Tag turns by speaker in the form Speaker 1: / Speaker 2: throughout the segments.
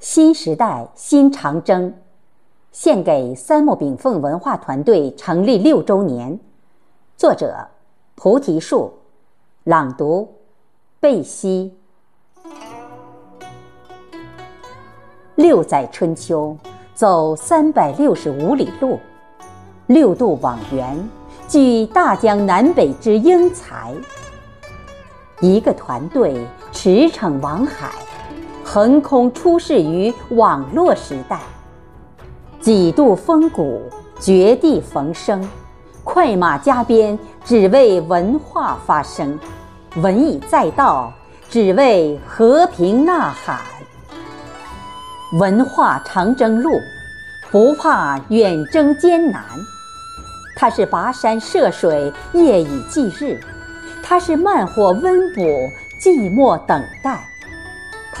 Speaker 1: 新时代新长征，献给三木炳凤文化团队成立六周年。作者：菩提树，朗读：贝西。六载春秋，走三百六十五里路，六度往源，聚大江南北之英才。一个团队驰骋网海。横空出世于网络时代，几度风骨，绝地逢生，快马加鞭，只为文化发声；文以载道，只为和平呐喊。文化长征路，不怕远征艰难，它是跋山涉水，夜以继日；它是慢火温补，寂寞等待。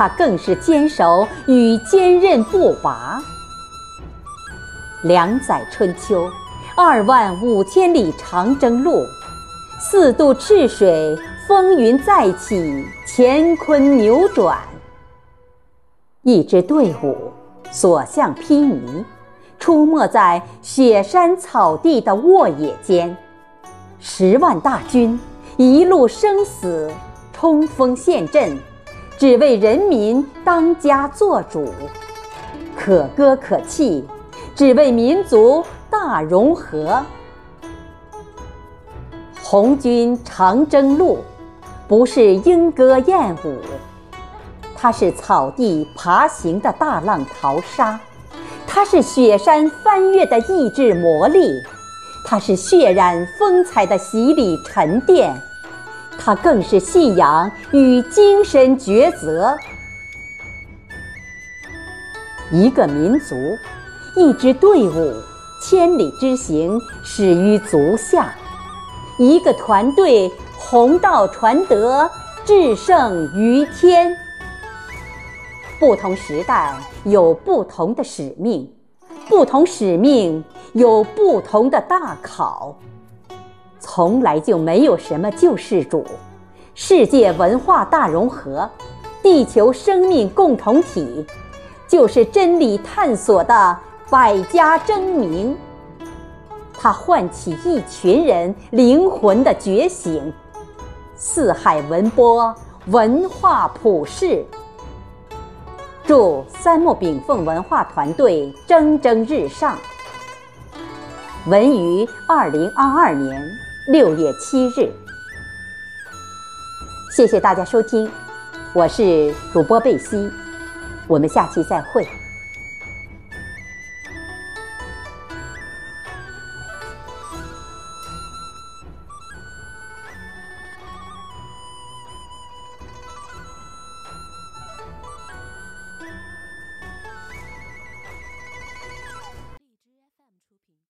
Speaker 1: 他更是坚守与坚韧不拔。两载春秋，二万五千里长征路，四渡赤水，风云再起，乾坤扭转。一支队伍，所向披靡，出没在雪山草地的沃野间。十万大军，一路生死，冲锋陷阵。只为人民当家作主，可歌可泣；只为民族大融合。红军长征路，不是莺歌燕舞，它是草地爬行的大浪淘沙，它是雪山翻越的意志磨砺，它是血染风采的洗礼沉淀。它更是信仰与精神抉择。一个民族，一支队伍，千里之行始于足下；一个团队，弘道传德，至圣于天。不同时代有不同的使命，不同使命有不同的大考。从来就没有什么救世主，世界文化大融合，地球生命共同体，就是真理探索的百家争鸣。它唤起一群人灵魂的觉醒，四海文波，文化普世。祝三木炳凤文化团队蒸蒸日上。文于二零二二年。六月七日，谢谢大家收听，我是主播贝西，我们下期再会。